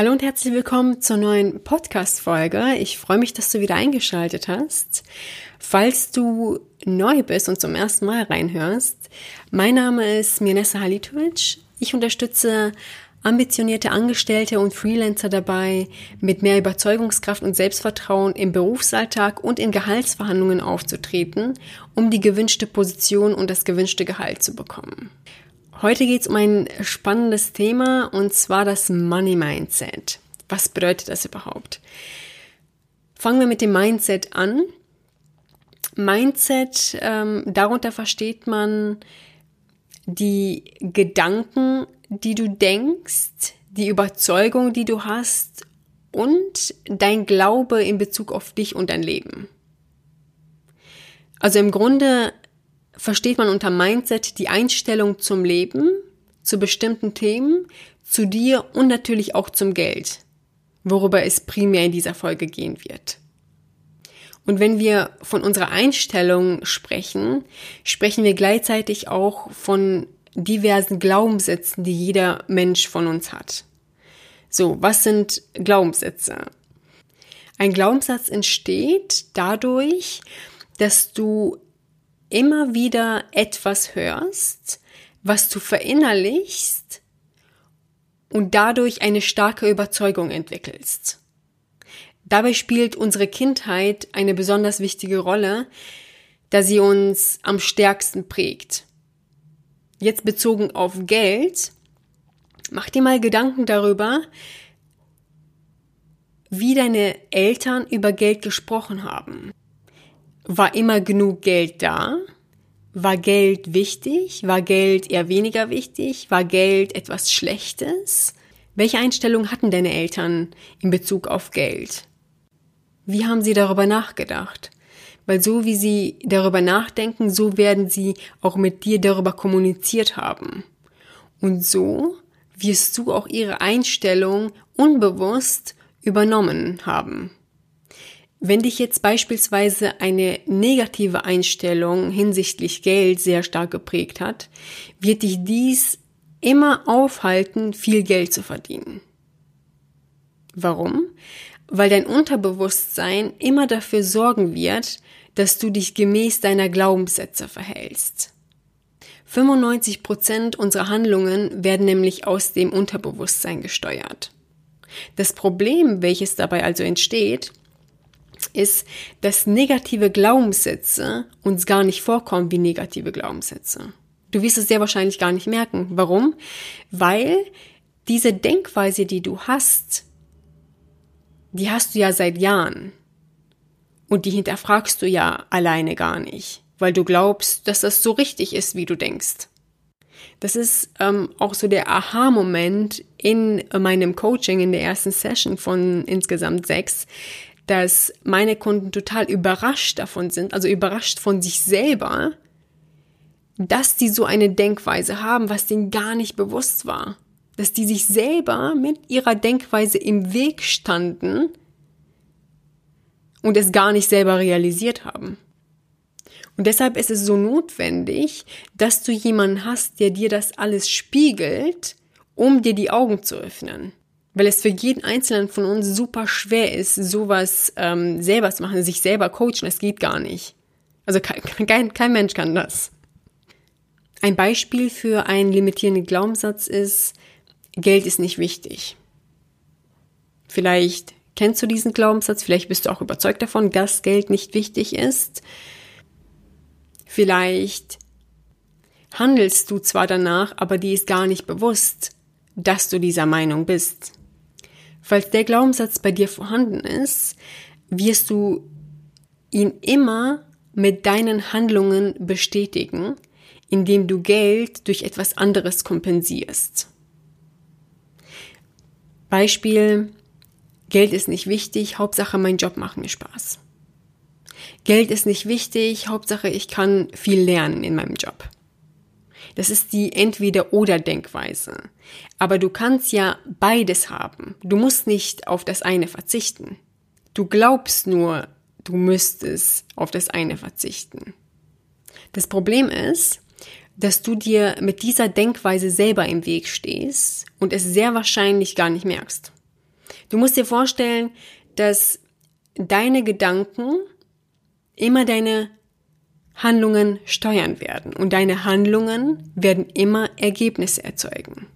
Hallo und herzlich willkommen zur neuen Podcast-Folge. Ich freue mich, dass du wieder eingeschaltet hast. Falls du neu bist und zum ersten Mal reinhörst, mein Name ist Mirnessa Halitovic. Ich unterstütze ambitionierte Angestellte und Freelancer dabei, mit mehr Überzeugungskraft und Selbstvertrauen im Berufsalltag und in Gehaltsverhandlungen aufzutreten, um die gewünschte Position und das gewünschte Gehalt zu bekommen. Heute geht es um ein spannendes Thema und zwar das Money Mindset. Was bedeutet das überhaupt? Fangen wir mit dem Mindset an. Mindset, ähm, darunter versteht man die Gedanken, die du denkst, die Überzeugung, die du hast und dein Glaube in Bezug auf dich und dein Leben. Also im Grunde versteht man unter Mindset die Einstellung zum Leben, zu bestimmten Themen, zu dir und natürlich auch zum Geld, worüber es primär in dieser Folge gehen wird. Und wenn wir von unserer Einstellung sprechen, sprechen wir gleichzeitig auch von diversen Glaubenssätzen, die jeder Mensch von uns hat. So, was sind Glaubenssätze? Ein Glaubenssatz entsteht dadurch, dass du immer wieder etwas hörst, was du verinnerlichst und dadurch eine starke Überzeugung entwickelst. Dabei spielt unsere Kindheit eine besonders wichtige Rolle, da sie uns am stärksten prägt. Jetzt bezogen auf Geld, mach dir mal Gedanken darüber, wie deine Eltern über Geld gesprochen haben. War immer genug Geld da? War Geld wichtig? War Geld eher weniger wichtig? War Geld etwas Schlechtes? Welche Einstellung hatten deine Eltern in Bezug auf Geld? Wie haben sie darüber nachgedacht? Weil so wie sie darüber nachdenken, so werden sie auch mit dir darüber kommuniziert haben. Und so wirst du auch ihre Einstellung unbewusst übernommen haben. Wenn dich jetzt beispielsweise eine negative Einstellung hinsichtlich Geld sehr stark geprägt hat, wird dich dies immer aufhalten, viel Geld zu verdienen. Warum? Weil dein Unterbewusstsein immer dafür sorgen wird, dass du dich gemäß deiner Glaubenssätze verhältst. 95 Prozent unserer Handlungen werden nämlich aus dem Unterbewusstsein gesteuert. Das Problem, welches dabei also entsteht, ist, dass negative Glaubenssätze uns gar nicht vorkommen wie negative Glaubenssätze. Du wirst es sehr wahrscheinlich gar nicht merken. Warum? Weil diese Denkweise, die du hast, die hast du ja seit Jahren. Und die hinterfragst du ja alleine gar nicht, weil du glaubst, dass das so richtig ist, wie du denkst. Das ist ähm, auch so der Aha-Moment in meinem Coaching in der ersten Session von insgesamt sechs, dass meine Kunden total überrascht davon sind, also überrascht von sich selber, dass die so eine Denkweise haben, was denen gar nicht bewusst war. Dass die sich selber mit ihrer Denkweise im Weg standen und es gar nicht selber realisiert haben. Und deshalb ist es so notwendig, dass du jemanden hast, der dir das alles spiegelt, um dir die Augen zu öffnen weil es für jeden Einzelnen von uns super schwer ist, sowas ähm, selber zu machen, sich selber coachen, das geht gar nicht. Also kein, kein, kein Mensch kann das. Ein Beispiel für einen limitierenden Glaubenssatz ist, Geld ist nicht wichtig. Vielleicht kennst du diesen Glaubenssatz, vielleicht bist du auch überzeugt davon, dass Geld nicht wichtig ist. Vielleicht handelst du zwar danach, aber dir ist gar nicht bewusst, dass du dieser Meinung bist. Falls der Glaubenssatz bei dir vorhanden ist, wirst du ihn immer mit deinen Handlungen bestätigen, indem du Geld durch etwas anderes kompensierst. Beispiel, Geld ist nicht wichtig, Hauptsache mein Job macht mir Spaß. Geld ist nicht wichtig, Hauptsache ich kann viel lernen in meinem Job. Das ist die Entweder-Oder-Denkweise. Aber du kannst ja beides haben. Du musst nicht auf das eine verzichten. Du glaubst nur, du müsstest auf das eine verzichten. Das Problem ist, dass du dir mit dieser Denkweise selber im Weg stehst und es sehr wahrscheinlich gar nicht merkst. Du musst dir vorstellen, dass deine Gedanken immer deine Handlungen steuern werden und deine Handlungen werden immer Ergebnisse erzeugen.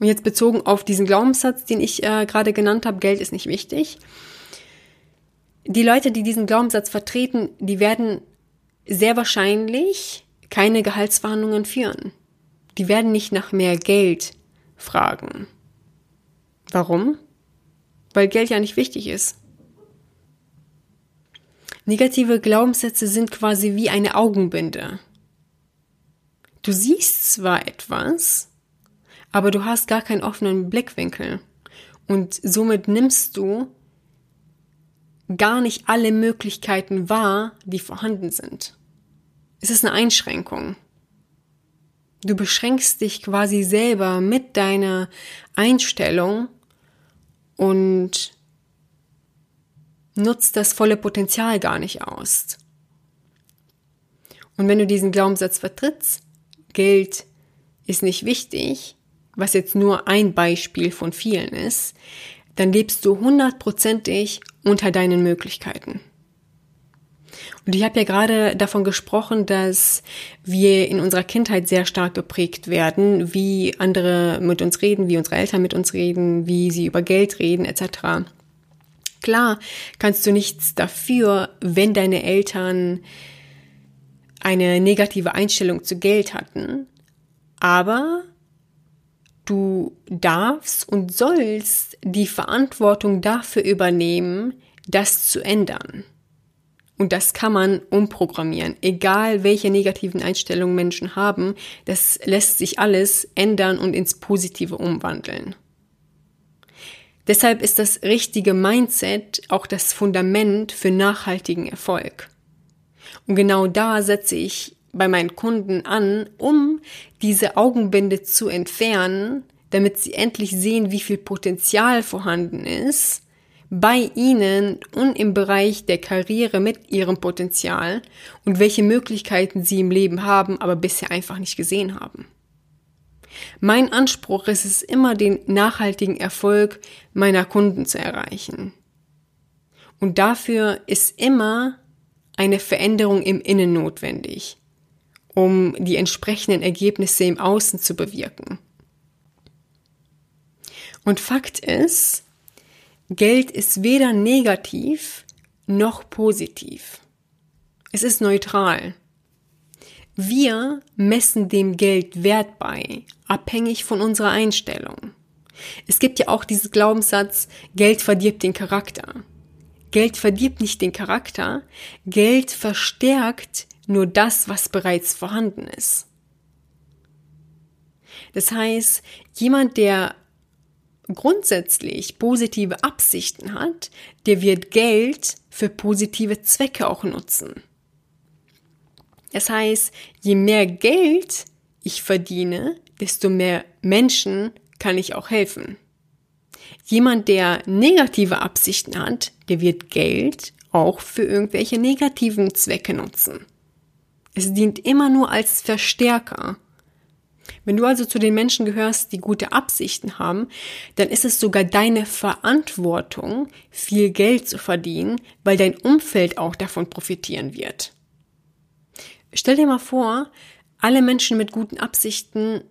Und jetzt bezogen auf diesen Glaubenssatz, den ich äh, gerade genannt habe, Geld ist nicht wichtig. Die Leute, die diesen Glaubenssatz vertreten, die werden sehr wahrscheinlich keine Gehaltsverhandlungen führen. Die werden nicht nach mehr Geld fragen. Warum? Weil Geld ja nicht wichtig ist. Negative Glaubenssätze sind quasi wie eine Augenbinde. Du siehst zwar etwas, aber du hast gar keinen offenen Blickwinkel. Und somit nimmst du gar nicht alle Möglichkeiten wahr, die vorhanden sind. Es ist eine Einschränkung. Du beschränkst dich quasi selber mit deiner Einstellung und nutzt das volle Potenzial gar nicht aus. Und wenn du diesen Glaubenssatz vertrittst, Geld ist nicht wichtig, was jetzt nur ein Beispiel von vielen ist, dann lebst du hundertprozentig unter deinen Möglichkeiten. Und ich habe ja gerade davon gesprochen, dass wir in unserer Kindheit sehr stark geprägt werden, wie andere mit uns reden, wie unsere Eltern mit uns reden, wie sie über Geld reden, etc. Klar kannst du nichts dafür, wenn deine Eltern eine negative Einstellung zu Geld hatten, aber du darfst und sollst die Verantwortung dafür übernehmen, das zu ändern. Und das kann man umprogrammieren. Egal welche negativen Einstellungen Menschen haben, das lässt sich alles ändern und ins Positive umwandeln. Deshalb ist das richtige Mindset auch das Fundament für nachhaltigen Erfolg. Und genau da setze ich bei meinen Kunden an, um diese Augenbinde zu entfernen, damit sie endlich sehen, wie viel Potenzial vorhanden ist bei ihnen und im Bereich der Karriere mit ihrem Potenzial und welche Möglichkeiten sie im Leben haben, aber bisher einfach nicht gesehen haben. Mein Anspruch ist es immer, den nachhaltigen Erfolg meiner Kunden zu erreichen. Und dafür ist immer eine Veränderung im Innen notwendig, um die entsprechenden Ergebnisse im Außen zu bewirken. Und Fakt ist, Geld ist weder negativ noch positiv. Es ist neutral. Wir messen dem Geld Wert bei, abhängig von unserer Einstellung. Es gibt ja auch diesen Glaubenssatz, Geld verdirbt den Charakter. Geld verdirbt nicht den Charakter, Geld verstärkt nur das, was bereits vorhanden ist. Das heißt, jemand, der grundsätzlich positive Absichten hat, der wird Geld für positive Zwecke auch nutzen. Das heißt, je mehr Geld ich verdiene, desto mehr Menschen kann ich auch helfen. Jemand, der negative Absichten hat, der wird Geld auch für irgendwelche negativen Zwecke nutzen. Es dient immer nur als Verstärker wenn du also zu den Menschen gehörst, die gute Absichten haben, dann ist es sogar deine Verantwortung, viel Geld zu verdienen, weil dein Umfeld auch davon profitieren wird. Stell dir mal vor, alle Menschen mit guten Absichten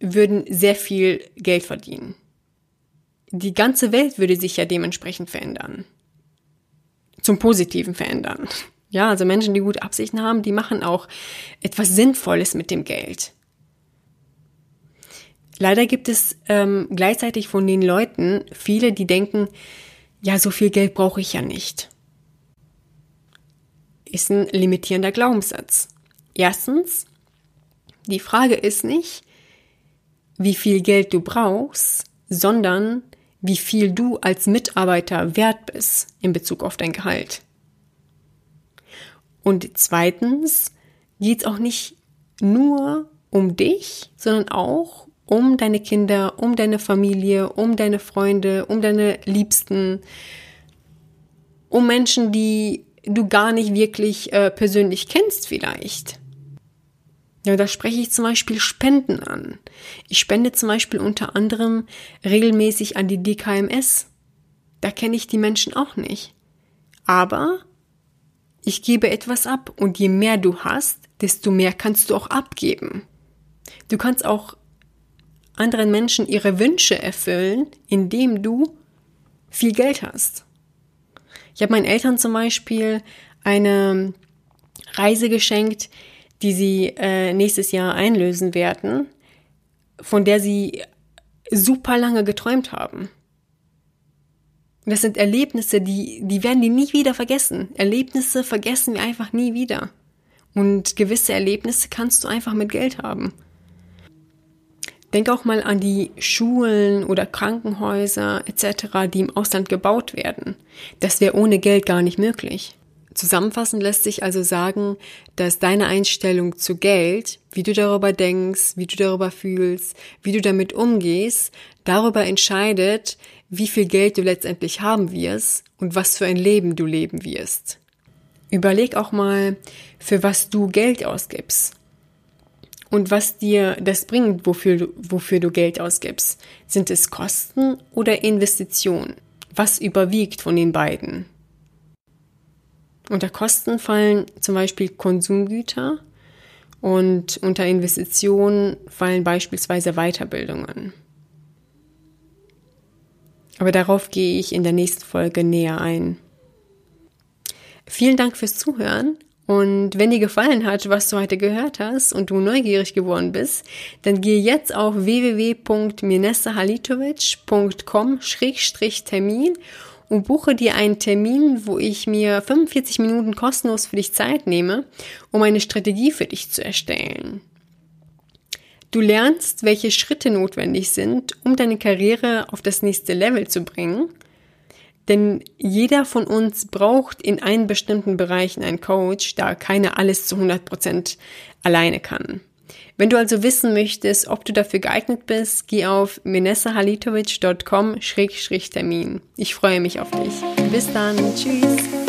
würden sehr viel Geld verdienen. Die ganze Welt würde sich ja dementsprechend verändern. Zum Positiven verändern. Ja, also Menschen, die gute Absichten haben, die machen auch etwas Sinnvolles mit dem Geld. Leider gibt es ähm, gleichzeitig von den Leuten viele, die denken, ja, so viel Geld brauche ich ja nicht. Ist ein limitierender Glaubenssatz. Erstens, die Frage ist nicht, wie viel Geld du brauchst, sondern wie viel du als Mitarbeiter wert bist in Bezug auf dein Gehalt. Und zweitens geht es auch nicht nur um dich, sondern auch um deine Kinder, um deine Familie, um deine Freunde, um deine Liebsten, um Menschen, die du gar nicht wirklich äh, persönlich kennst vielleicht. Ja, da spreche ich zum Beispiel Spenden an. Ich spende zum Beispiel unter anderem regelmäßig an die DKMS. Da kenne ich die Menschen auch nicht. Aber ich gebe etwas ab und je mehr du hast, desto mehr kannst du auch abgeben. Du kannst auch anderen Menschen ihre Wünsche erfüllen, indem du viel Geld hast. Ich habe meinen Eltern zum Beispiel eine Reise geschenkt, die sie äh, nächstes Jahr einlösen werden, von der sie super lange geträumt haben. Das sind Erlebnisse, die, die werden die nie wieder vergessen. Erlebnisse vergessen wir einfach nie wieder. Und gewisse Erlebnisse kannst du einfach mit Geld haben. Denk auch mal an die Schulen oder Krankenhäuser etc., die im Ausland gebaut werden. Das wäre ohne Geld gar nicht möglich. Zusammenfassend lässt sich also sagen, dass deine Einstellung zu Geld, wie du darüber denkst, wie du darüber fühlst, wie du damit umgehst, darüber entscheidet, wie viel Geld du letztendlich haben wirst und was für ein Leben du leben wirst. Überleg auch mal, für was du Geld ausgibst und was dir das bringt, wofür du, wofür du Geld ausgibst. Sind es Kosten oder Investitionen? Was überwiegt von den beiden? Unter Kosten fallen zum Beispiel Konsumgüter und unter Investitionen fallen beispielsweise Weiterbildungen. Aber darauf gehe ich in der nächsten Folge näher ein. Vielen Dank fürs Zuhören. Und wenn dir gefallen hat, was du heute gehört hast und du neugierig geworden bist, dann gehe jetzt auf www.minesahalitovic.com-termin und buche dir einen Termin, wo ich mir 45 Minuten kostenlos für dich Zeit nehme, um eine Strategie für dich zu erstellen. Du lernst, welche Schritte notwendig sind, um deine Karriere auf das nächste Level zu bringen. Denn jeder von uns braucht in einen bestimmten Bereichen einen Coach, da keiner alles zu 100 Prozent alleine kann. Wenn du also wissen möchtest, ob du dafür geeignet bist, geh auf menessahalitovic.com-termin. Ich freue mich auf dich. Bis dann. Tschüss.